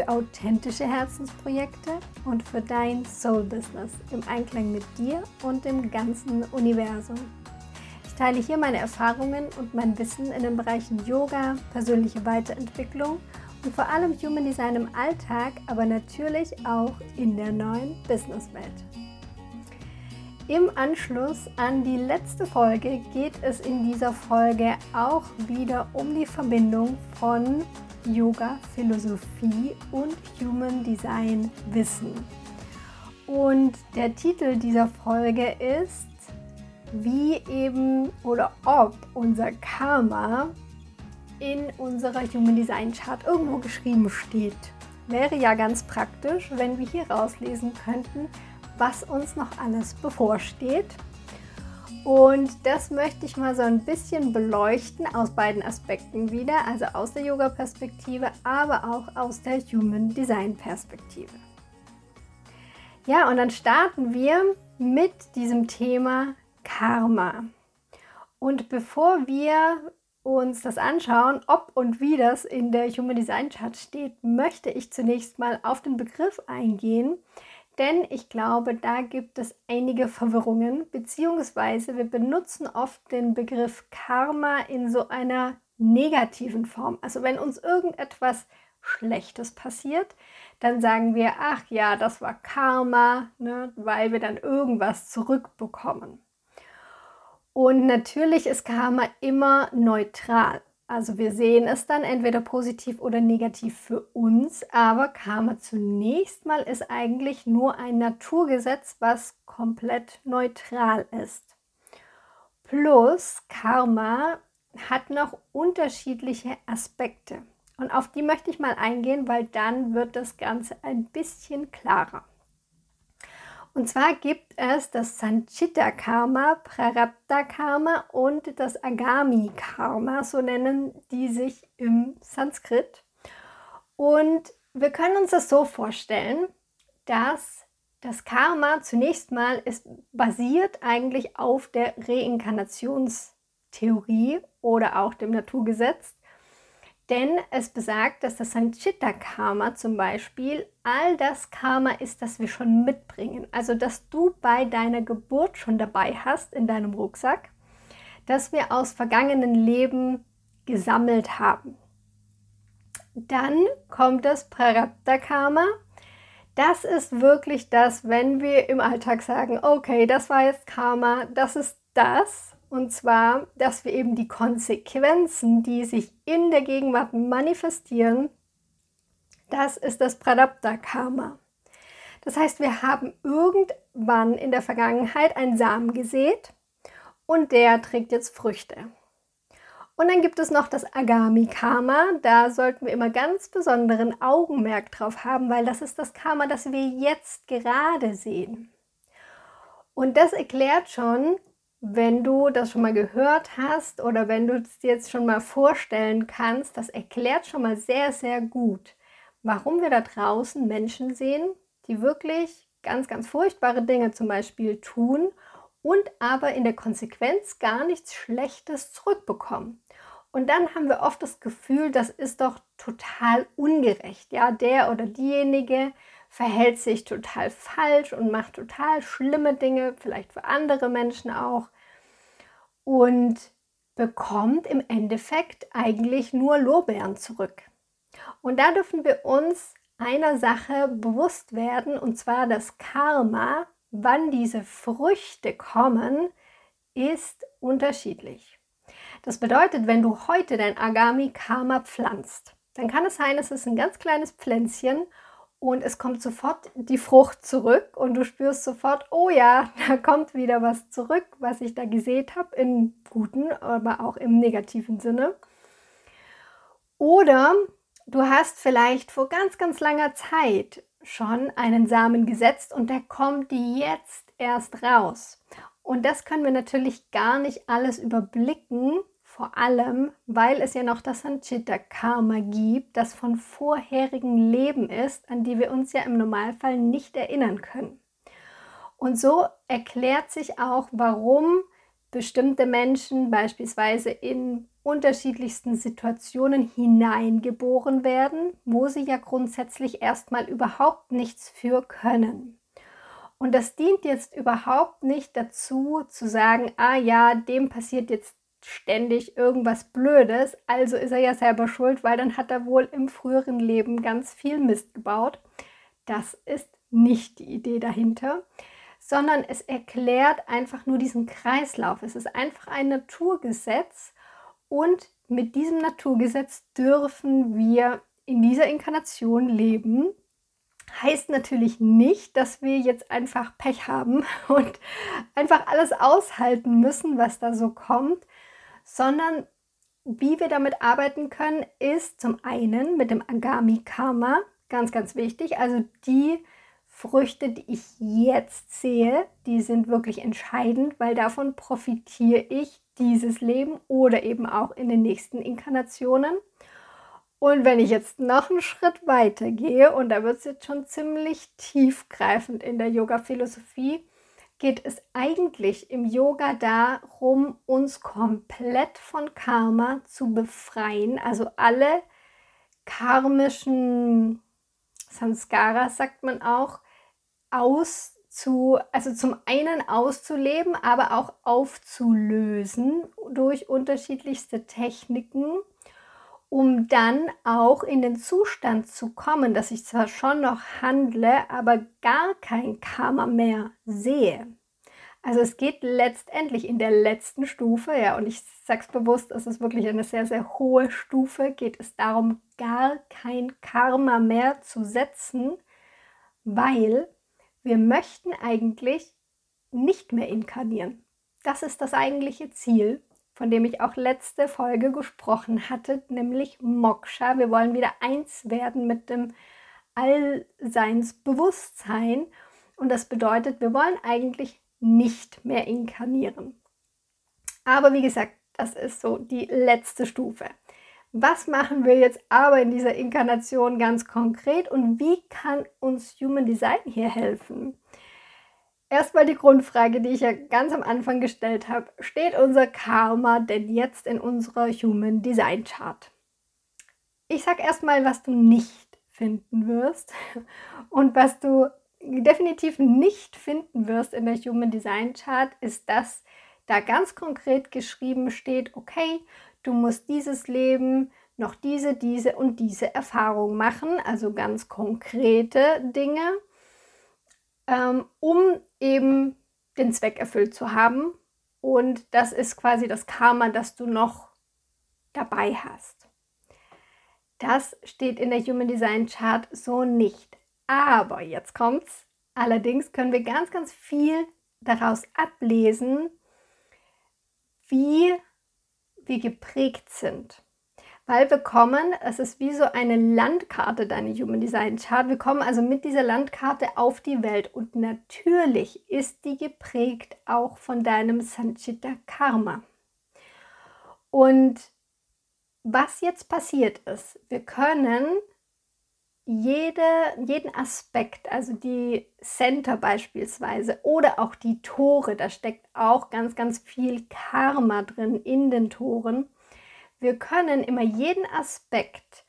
für authentische Herzensprojekte und für dein Soul-Business im Einklang mit dir und dem ganzen Universum. Ich teile hier meine Erfahrungen und mein Wissen in den Bereichen Yoga, persönliche Weiterentwicklung und vor allem Human Design im Alltag, aber natürlich auch in der neuen Businesswelt. Im Anschluss an die letzte Folge geht es in dieser Folge auch wieder um die Verbindung von Yoga, Philosophie und Human Design Wissen. Und der Titel dieser Folge ist, wie eben oder ob unser Karma in unserer Human Design Chart irgendwo geschrieben steht. Wäre ja ganz praktisch, wenn wir hier rauslesen könnten, was uns noch alles bevorsteht und das möchte ich mal so ein bisschen beleuchten aus beiden Aspekten wieder, also aus der Yoga-Perspektive, aber auch aus der Human Design-Perspektive. Ja, und dann starten wir mit diesem Thema Karma. Und bevor wir uns das anschauen, ob und wie das in der Human Design Chart steht, möchte ich zunächst mal auf den Begriff eingehen, denn ich glaube, da gibt es einige Verwirrungen, beziehungsweise wir benutzen oft den Begriff Karma in so einer negativen Form. Also wenn uns irgendetwas Schlechtes passiert, dann sagen wir, ach ja, das war Karma, ne, weil wir dann irgendwas zurückbekommen. Und natürlich ist Karma immer neutral. Also wir sehen es dann entweder positiv oder negativ für uns, aber Karma zunächst mal ist eigentlich nur ein Naturgesetz, was komplett neutral ist. Plus Karma hat noch unterschiedliche Aspekte. Und auf die möchte ich mal eingehen, weil dann wird das Ganze ein bisschen klarer. Und zwar gibt es das Sanchita Karma, Prarabdha Karma und das Agami Karma, so nennen die sich im Sanskrit. Und wir können uns das so vorstellen, dass das Karma zunächst mal ist basiert eigentlich auf der Reinkarnationstheorie oder auch dem Naturgesetz. Denn es besagt, dass das Sanchita-Karma zum Beispiel all das Karma ist, das wir schon mitbringen. Also, dass du bei deiner Geburt schon dabei hast in deinem Rucksack, dass wir aus vergangenen Leben gesammelt haben. Dann kommt das Prarabdha-Karma. Das ist wirklich das, wenn wir im Alltag sagen, okay, das war jetzt Karma, das ist das, und zwar, dass wir eben die Konsequenzen, die sich in der Gegenwart manifestieren, das ist das Pradapta-Karma. Das heißt, wir haben irgendwann in der Vergangenheit einen Samen gesät und der trägt jetzt Früchte. Und dann gibt es noch das Agami-Karma. Da sollten wir immer ganz besonderen Augenmerk drauf haben, weil das ist das Karma, das wir jetzt gerade sehen. Und das erklärt schon, wenn du das schon mal gehört hast oder wenn du es dir jetzt schon mal vorstellen kannst, das erklärt schon mal sehr, sehr gut, warum wir da draußen Menschen sehen, die wirklich ganz, ganz furchtbare Dinge zum Beispiel tun und aber in der Konsequenz gar nichts Schlechtes zurückbekommen. Und dann haben wir oft das Gefühl, das ist doch total ungerecht. Ja, der oder diejenige verhält sich total falsch und macht total schlimme Dinge, vielleicht für andere Menschen auch, und bekommt im Endeffekt eigentlich nur Lorbeeren zurück. Und da dürfen wir uns einer Sache bewusst werden, und zwar das Karma, wann diese Früchte kommen, ist unterschiedlich. Das bedeutet, wenn du heute dein Agami Karma pflanzt, dann kann es sein, es ist ein ganz kleines Pflänzchen und es kommt sofort die Frucht zurück und du spürst sofort, oh ja, da kommt wieder was zurück, was ich da gesät habe, im guten, aber auch im negativen Sinne. Oder du hast vielleicht vor ganz, ganz langer Zeit schon einen Samen gesetzt und der kommt jetzt erst raus. Und das können wir natürlich gar nicht alles überblicken, vor allem, weil es ja noch das Sanchita-Karma gibt, das von vorherigen Leben ist, an die wir uns ja im Normalfall nicht erinnern können. Und so erklärt sich auch, warum bestimmte Menschen beispielsweise in unterschiedlichsten Situationen hineingeboren werden, wo sie ja grundsätzlich erstmal überhaupt nichts für können. Und das dient jetzt überhaupt nicht dazu zu sagen, ah ja, dem passiert jetzt ständig irgendwas Blödes, also ist er ja selber schuld, weil dann hat er wohl im früheren Leben ganz viel Mist gebaut. Das ist nicht die Idee dahinter, sondern es erklärt einfach nur diesen Kreislauf. Es ist einfach ein Naturgesetz und mit diesem Naturgesetz dürfen wir in dieser Inkarnation leben. Heißt natürlich nicht, dass wir jetzt einfach Pech haben und einfach alles aushalten müssen, was da so kommt, sondern wie wir damit arbeiten können, ist zum einen mit dem Agami Karma ganz, ganz wichtig. Also die Früchte, die ich jetzt sehe, die sind wirklich entscheidend, weil davon profitiere ich dieses Leben oder eben auch in den nächsten Inkarnationen. Und wenn ich jetzt noch einen Schritt weiter gehe, und da wird es jetzt schon ziemlich tiefgreifend in der Yoga-Philosophie, geht es eigentlich im Yoga darum, uns komplett von Karma zu befreien. Also alle karmischen Sanskaras, sagt man auch, auszu, also zum einen auszuleben, aber auch aufzulösen durch unterschiedlichste Techniken, um dann auch in den Zustand zu kommen, dass ich zwar schon noch handle, aber gar kein Karma mehr sehe. Also es geht letztendlich in der letzten Stufe, ja, und ich sage es bewusst, es ist wirklich eine sehr, sehr hohe Stufe, geht es darum, gar kein Karma mehr zu setzen, weil wir möchten eigentlich nicht mehr inkarnieren. Das ist das eigentliche Ziel, von dem ich auch letzte Folge gesprochen hatte, nämlich Moksha. Wir wollen wieder eins werden mit dem Allseinsbewusstsein. Und das bedeutet, wir wollen eigentlich nicht mehr inkarnieren. Aber wie gesagt, das ist so die letzte Stufe. Was machen wir jetzt aber in dieser Inkarnation ganz konkret und wie kann uns Human Design hier helfen? Erstmal die Grundfrage, die ich ja ganz am Anfang gestellt habe. Steht unser Karma denn jetzt in unserer Human Design Chart? Ich sage erstmal, was du nicht finden wirst und was du definitiv nicht finden wirst in der Human Design Chart, ist, dass da ganz konkret geschrieben steht, okay, du musst dieses Leben noch diese, diese und diese Erfahrung machen, also ganz konkrete Dinge, ähm, um eben den Zweck erfüllt zu haben. Und das ist quasi das Karma, das du noch dabei hast. Das steht in der Human Design Chart so nicht. Aber jetzt kommt's. Allerdings können wir ganz, ganz viel daraus ablesen, wie wir geprägt sind. Weil wir kommen, es ist wie so eine Landkarte, deine Human Design Chart. Wir kommen also mit dieser Landkarte auf die Welt und natürlich ist die geprägt auch von deinem Sanchita Karma. Und was jetzt passiert ist, wir können jede, jeden Aspekt, also die Center beispielsweise oder auch die Tore, da steckt auch ganz, ganz viel Karma drin in den Toren. Wir können immer jeden Aspekt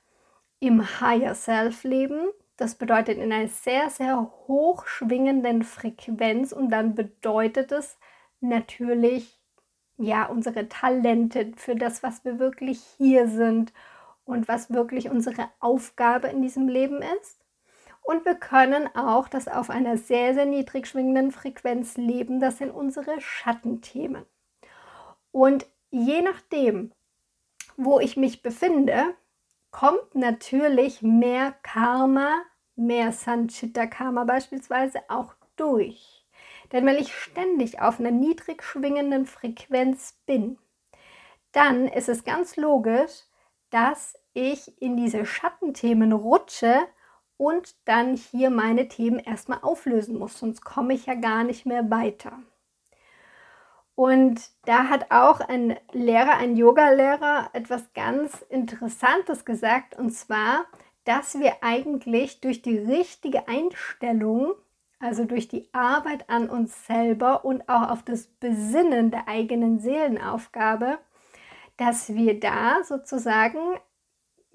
im Higher Self leben. Das bedeutet in einer sehr, sehr hoch schwingenden Frequenz und dann bedeutet es natürlich, ja, unsere Talente für das, was wir wirklich hier sind und was wirklich unsere Aufgabe in diesem Leben ist. Und wir können auch das auf einer sehr, sehr niedrig schwingenden Frequenz leben. Das sind unsere Schattenthemen. Und je nachdem, wo ich mich befinde, kommt natürlich mehr Karma, mehr Sanchita Karma beispielsweise auch durch. Denn wenn ich ständig auf einer niedrig schwingenden Frequenz bin, dann ist es ganz logisch, dass ich in diese Schattenthemen rutsche und dann hier meine Themen erstmal auflösen muss, sonst komme ich ja gar nicht mehr weiter. Und da hat auch ein Lehrer, ein Yoga-Lehrer, etwas ganz Interessantes gesagt, und zwar, dass wir eigentlich durch die richtige Einstellung, also durch die Arbeit an uns selber und auch auf das Besinnen der eigenen Seelenaufgabe, dass wir da sozusagen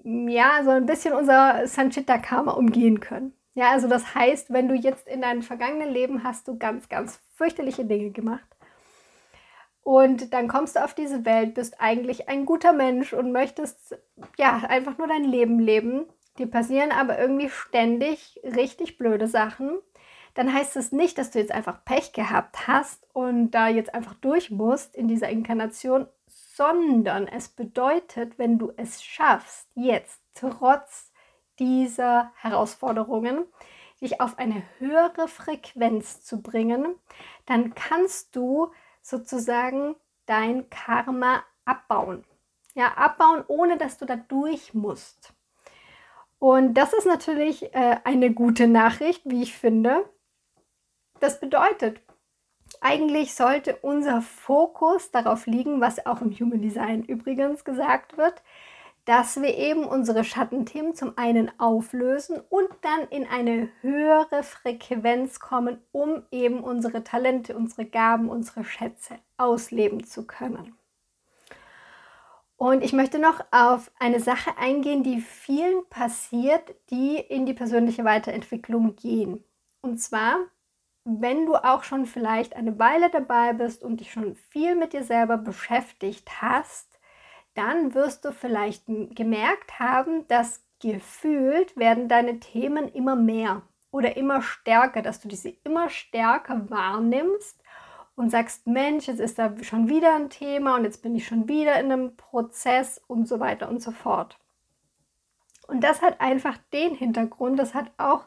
ja so ein bisschen unser Sanchita-Karma umgehen können. Ja, also das heißt, wenn du jetzt in deinem vergangenen Leben hast du ganz, ganz fürchterliche Dinge gemacht und dann kommst du auf diese Welt, bist eigentlich ein guter Mensch und möchtest ja einfach nur dein Leben leben. Dir passieren aber irgendwie ständig richtig blöde Sachen. Dann heißt es nicht, dass du jetzt einfach Pech gehabt hast und da jetzt einfach durch musst in dieser Inkarnation, sondern es bedeutet, wenn du es schaffst, jetzt trotz dieser Herausforderungen, dich auf eine höhere Frequenz zu bringen, dann kannst du sozusagen dein Karma abbauen. Ja, abbauen, ohne dass du da durch musst. Und das ist natürlich äh, eine gute Nachricht, wie ich finde. Das bedeutet, eigentlich sollte unser Fokus darauf liegen, was auch im Human Design übrigens gesagt wird, dass wir eben unsere Schattenthemen zum einen auflösen und dann in eine höhere Frequenz kommen, um eben unsere Talente, unsere Gaben, unsere Schätze ausleben zu können. Und ich möchte noch auf eine Sache eingehen, die vielen passiert, die in die persönliche Weiterentwicklung gehen. Und zwar, wenn du auch schon vielleicht eine Weile dabei bist und dich schon viel mit dir selber beschäftigt hast, dann wirst du vielleicht gemerkt haben, dass gefühlt werden deine Themen immer mehr oder immer stärker, dass du diese immer stärker wahrnimmst und sagst, Mensch, jetzt ist da schon wieder ein Thema und jetzt bin ich schon wieder in einem Prozess und so weiter und so fort. Und das hat einfach den Hintergrund, das hat auch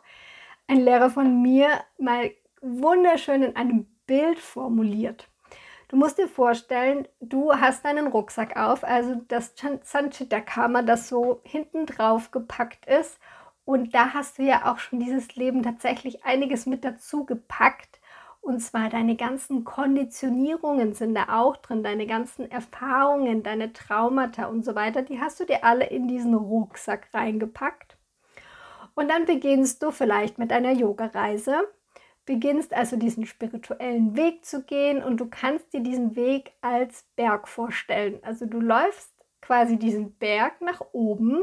ein Lehrer von mir mal wunderschön in einem Bild formuliert. Du musst dir vorstellen, du hast deinen Rucksack auf, also das Sanchita-Karma, das so hinten drauf gepackt ist. Und da hast du ja auch schon dieses Leben tatsächlich einiges mit dazu gepackt. Und zwar deine ganzen Konditionierungen sind da auch drin, deine ganzen Erfahrungen, deine Traumata und so weiter, die hast du dir alle in diesen Rucksack reingepackt. Und dann beginnst du vielleicht mit einer Yoga-Reise beginnst also diesen spirituellen Weg zu gehen und du kannst dir diesen Weg als Berg vorstellen. Also du läufst quasi diesen Berg nach oben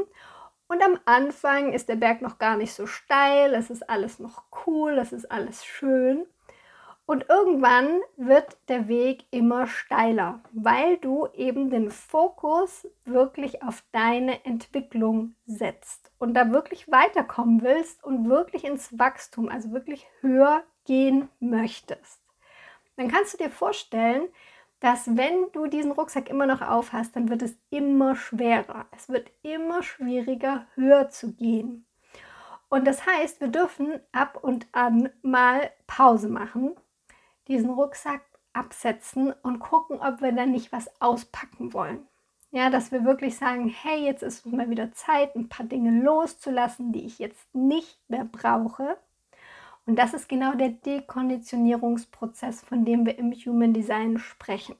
und am Anfang ist der Berg noch gar nicht so steil, es ist alles noch cool, es ist alles schön. Und irgendwann wird der Weg immer steiler, weil du eben den Fokus wirklich auf deine Entwicklung setzt und da wirklich weiterkommen willst und wirklich ins Wachstum, also wirklich höher gehen möchtest. Dann kannst du dir vorstellen, dass wenn du diesen Rucksack immer noch aufhast, dann wird es immer schwerer. Es wird immer schwieriger, höher zu gehen. Und das heißt, wir dürfen ab und an mal Pause machen diesen Rucksack absetzen und gucken, ob wir dann nicht was auspacken wollen. Ja, dass wir wirklich sagen, hey, jetzt ist mal wieder Zeit, ein paar Dinge loszulassen, die ich jetzt nicht mehr brauche. Und das ist genau der Dekonditionierungsprozess, von dem wir im Human Design sprechen.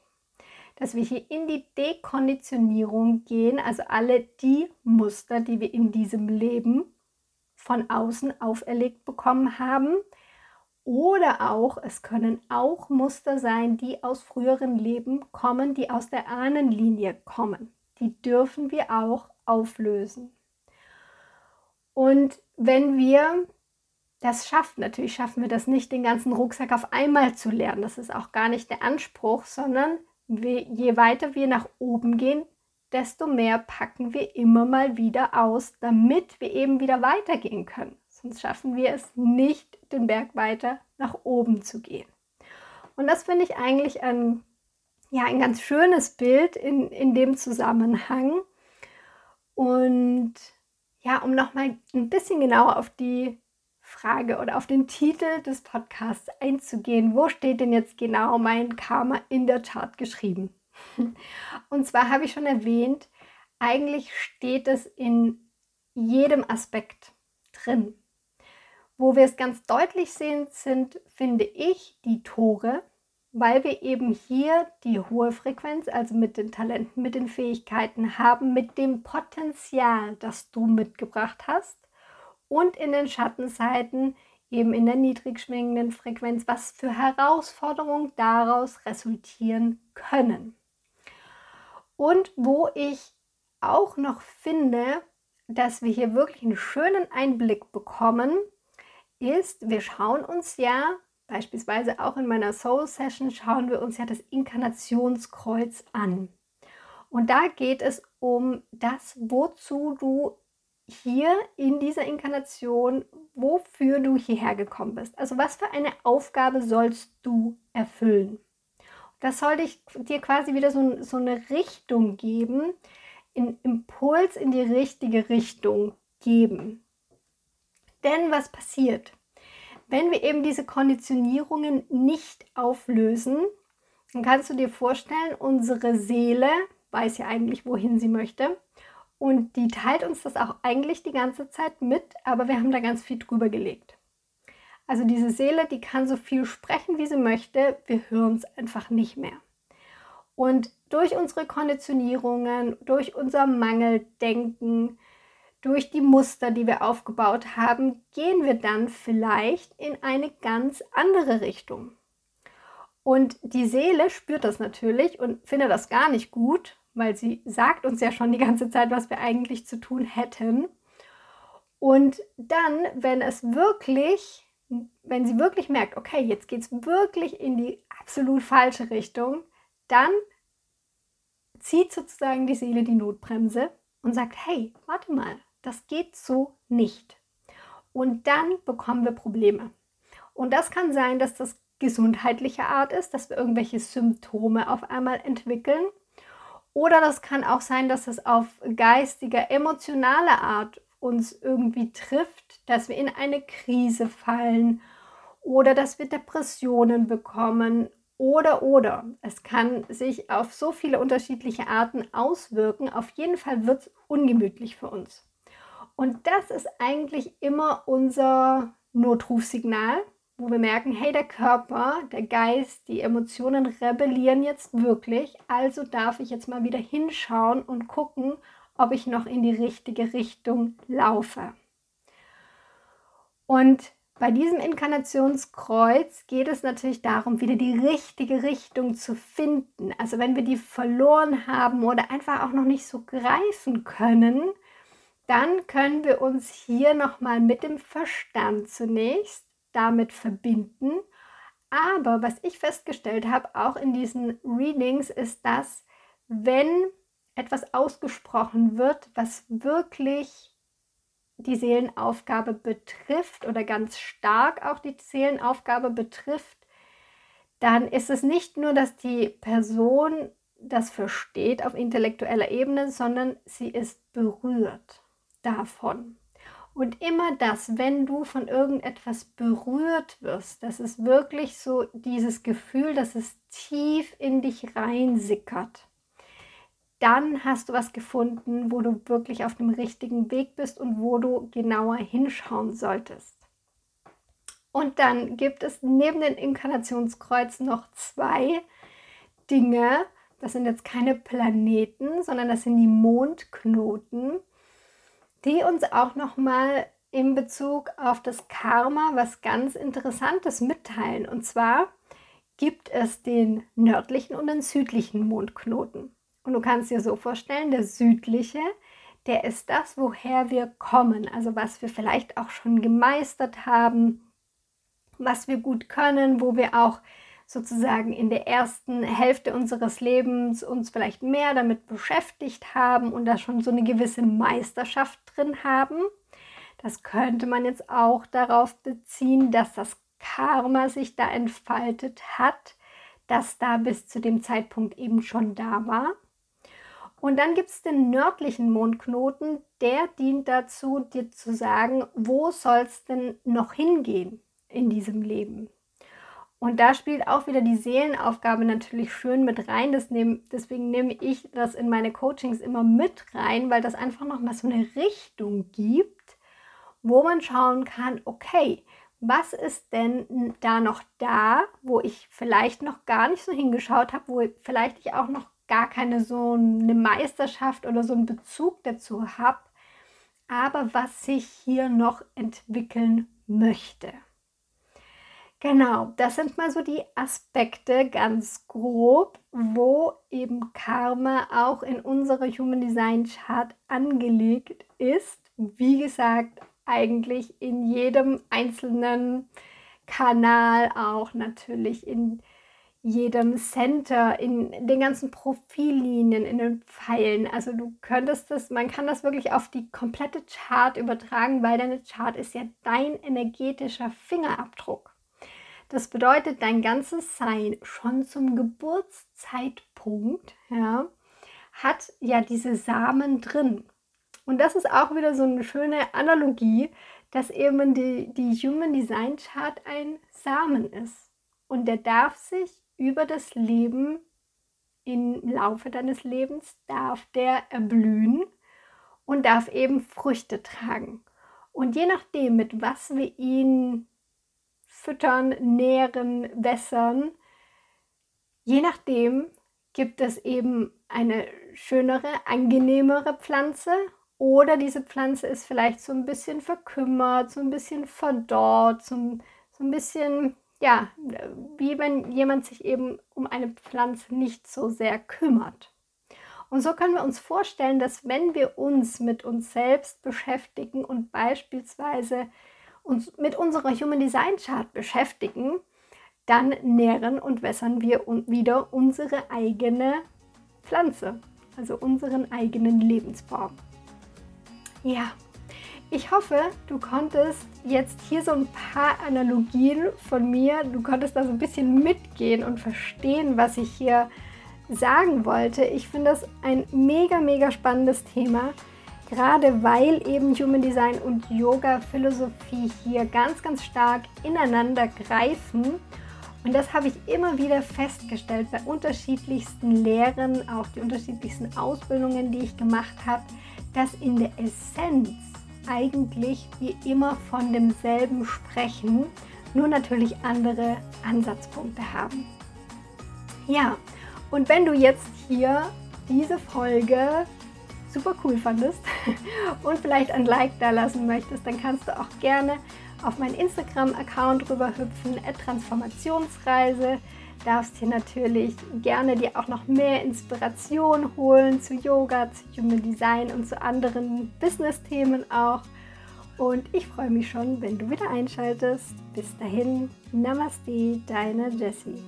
Dass wir hier in die Dekonditionierung gehen, also alle die Muster, die wir in diesem Leben von außen auferlegt bekommen haben, oder auch, es können auch Muster sein, die aus früheren Leben kommen, die aus der Ahnenlinie kommen. Die dürfen wir auch auflösen. Und wenn wir das schaffen, natürlich schaffen wir das nicht, den ganzen Rucksack auf einmal zu lernen. Das ist auch gar nicht der Anspruch, sondern je weiter wir nach oben gehen, desto mehr packen wir immer mal wieder aus, damit wir eben wieder weitergehen können. Sonst schaffen wir es nicht, den Berg weiter nach oben zu gehen. Und das finde ich eigentlich ein, ja, ein ganz schönes Bild in, in dem Zusammenhang. Und ja, um nochmal ein bisschen genauer auf die Frage oder auf den Titel des Podcasts einzugehen, wo steht denn jetzt genau mein Karma in der Chart geschrieben? Und zwar habe ich schon erwähnt, eigentlich steht es in jedem Aspekt drin. Wo wir es ganz deutlich sehen, sind, finde ich, die Tore. weil wir eben hier die hohe Frequenz, also mit den Talenten, mit den Fähigkeiten haben, mit dem Potenzial, das du mitgebracht hast und in den Schattenseiten eben in der niedrig schwingenden Frequenz, was für Herausforderungen daraus resultieren können. Und wo ich auch noch finde, dass wir hier wirklich einen schönen Einblick bekommen, ist, wir schauen uns ja beispielsweise auch in meiner Soul Session schauen wir uns ja das Inkarnationskreuz an. Und da geht es um das, wozu du hier in dieser Inkarnation, wofür du hierher gekommen bist. Also was für eine Aufgabe sollst du erfüllen? Das soll dich, dir quasi wieder so, so eine Richtung geben, einen Impuls in die richtige Richtung geben. Denn was passiert? Wenn wir eben diese Konditionierungen nicht auflösen, dann kannst du dir vorstellen, unsere Seele weiß ja eigentlich, wohin sie möchte. Und die teilt uns das auch eigentlich die ganze Zeit mit, aber wir haben da ganz viel drüber gelegt. Also diese Seele, die kann so viel sprechen, wie sie möchte, wir hören es einfach nicht mehr. Und durch unsere Konditionierungen, durch unser Mangeldenken, durch die Muster, die wir aufgebaut haben, gehen wir dann vielleicht in eine ganz andere Richtung. Und die Seele spürt das natürlich und findet das gar nicht gut, weil sie sagt uns ja schon die ganze Zeit, was wir eigentlich zu tun hätten. Und dann, wenn es wirklich, wenn sie wirklich merkt, okay, jetzt geht es wirklich in die absolut falsche Richtung, dann zieht sozusagen die Seele die Notbremse und sagt, hey, warte mal, das geht so nicht. Und dann bekommen wir Probleme. Und das kann sein, dass das gesundheitliche Art ist, dass wir irgendwelche Symptome auf einmal entwickeln. Oder das kann auch sein, dass es auf geistiger, emotionaler Art uns irgendwie trifft, dass wir in eine Krise fallen oder dass wir Depressionen bekommen oder oder. Es kann sich auf so viele unterschiedliche Arten auswirken. Auf jeden Fall wird es ungemütlich für uns. Und das ist eigentlich immer unser Notrufsignal, wo wir merken, hey, der Körper, der Geist, die Emotionen rebellieren jetzt wirklich. Also darf ich jetzt mal wieder hinschauen und gucken, ob ich noch in die richtige Richtung laufe. Und bei diesem Inkarnationskreuz geht es natürlich darum, wieder die richtige Richtung zu finden. Also wenn wir die verloren haben oder einfach auch noch nicht so greifen können, dann können wir uns hier nochmal mit dem Verstand zunächst damit verbinden. Aber was ich festgestellt habe, auch in diesen Readings, ist, dass wenn etwas ausgesprochen wird, was wirklich die Seelenaufgabe betrifft oder ganz stark auch die Seelenaufgabe betrifft, dann ist es nicht nur, dass die Person das versteht auf intellektueller Ebene, sondern sie ist berührt davon. Und immer das, wenn du von irgendetwas berührt wirst, das ist wirklich so dieses Gefühl, dass es tief in dich reinsickert. Dann hast du was gefunden, wo du wirklich auf dem richtigen Weg bist und wo du genauer hinschauen solltest. Und dann gibt es neben den Inkarnationskreuzen noch zwei Dinge. Das sind jetzt keine Planeten, sondern das sind die Mondknoten die uns auch nochmal in Bezug auf das Karma was ganz Interessantes mitteilen. Und zwar gibt es den nördlichen und den südlichen Mondknoten. Und du kannst dir so vorstellen, der südliche, der ist das, woher wir kommen, also was wir vielleicht auch schon gemeistert haben, was wir gut können, wo wir auch sozusagen in der ersten Hälfte unseres Lebens uns vielleicht mehr damit beschäftigt haben und da schon so eine gewisse Meisterschaft drin haben. Das könnte man jetzt auch darauf beziehen, dass das Karma sich da entfaltet hat, das da bis zu dem Zeitpunkt eben schon da war. Und dann gibt es den nördlichen Mondknoten, der dient dazu, dir zu sagen, wo soll es denn noch hingehen in diesem Leben. Und da spielt auch wieder die Seelenaufgabe natürlich schön mit rein. Nehm, deswegen nehme ich das in meine Coachings immer mit rein, weil das einfach nochmal so eine Richtung gibt, wo man schauen kann, okay, was ist denn da noch da, wo ich vielleicht noch gar nicht so hingeschaut habe, wo vielleicht ich auch noch gar keine so eine Meisterschaft oder so einen Bezug dazu habe, aber was sich hier noch entwickeln möchte. Genau, das sind mal so die Aspekte ganz grob, wo eben Karma auch in unserer Human Design Chart angelegt ist. Wie gesagt, eigentlich in jedem einzelnen Kanal, auch natürlich in jedem Center, in den ganzen Profillinien, in den Pfeilen. Also du könntest das, man kann das wirklich auf die komplette Chart übertragen, weil deine Chart ist ja dein energetischer Fingerabdruck. Das bedeutet, dein ganzes Sein schon zum Geburtszeitpunkt ja, hat ja diese Samen drin. Und das ist auch wieder so eine schöne Analogie, dass eben die, die Human Design Chart ein Samen ist. Und der darf sich über das Leben, im Laufe deines Lebens, darf der erblühen und darf eben Früchte tragen. Und je nachdem, mit was wir ihn füttern, nähren, wässern, je nachdem gibt es eben eine schönere, angenehmere Pflanze oder diese Pflanze ist vielleicht so ein bisschen verkümmert, so ein bisschen verdorrt, so, so ein bisschen, ja, wie wenn jemand sich eben um eine Pflanze nicht so sehr kümmert. Und so können wir uns vorstellen, dass wenn wir uns mit uns selbst beschäftigen und beispielsweise uns mit unserer Human Design Chart beschäftigen, dann nähren und wässern wir wieder unsere eigene Pflanze, also unseren eigenen Lebensbaum. Ja, ich hoffe, du konntest jetzt hier so ein paar Analogien von mir, du konntest da so ein bisschen mitgehen und verstehen, was ich hier sagen wollte. Ich finde das ein mega, mega spannendes Thema, gerade weil eben Human Design und Yoga Philosophie hier ganz, ganz stark ineinander greifen. Und das habe ich immer wieder festgestellt bei unterschiedlichsten Lehren, auch die unterschiedlichsten Ausbildungen, die ich gemacht habe dass in der Essenz eigentlich wir immer von demselben sprechen, nur natürlich andere Ansatzpunkte haben. Ja, und wenn du jetzt hier diese Folge super cool fandest und vielleicht ein Like da lassen möchtest, dann kannst du auch gerne auf meinen Instagram-Account rüberhüpfen, Transformationsreise darfst hier natürlich gerne dir auch noch mehr Inspiration holen zu Yoga, zu Human Design und zu anderen Business-Themen auch. Und ich freue mich schon, wenn du wieder einschaltest. Bis dahin, Namaste, deine Jessie.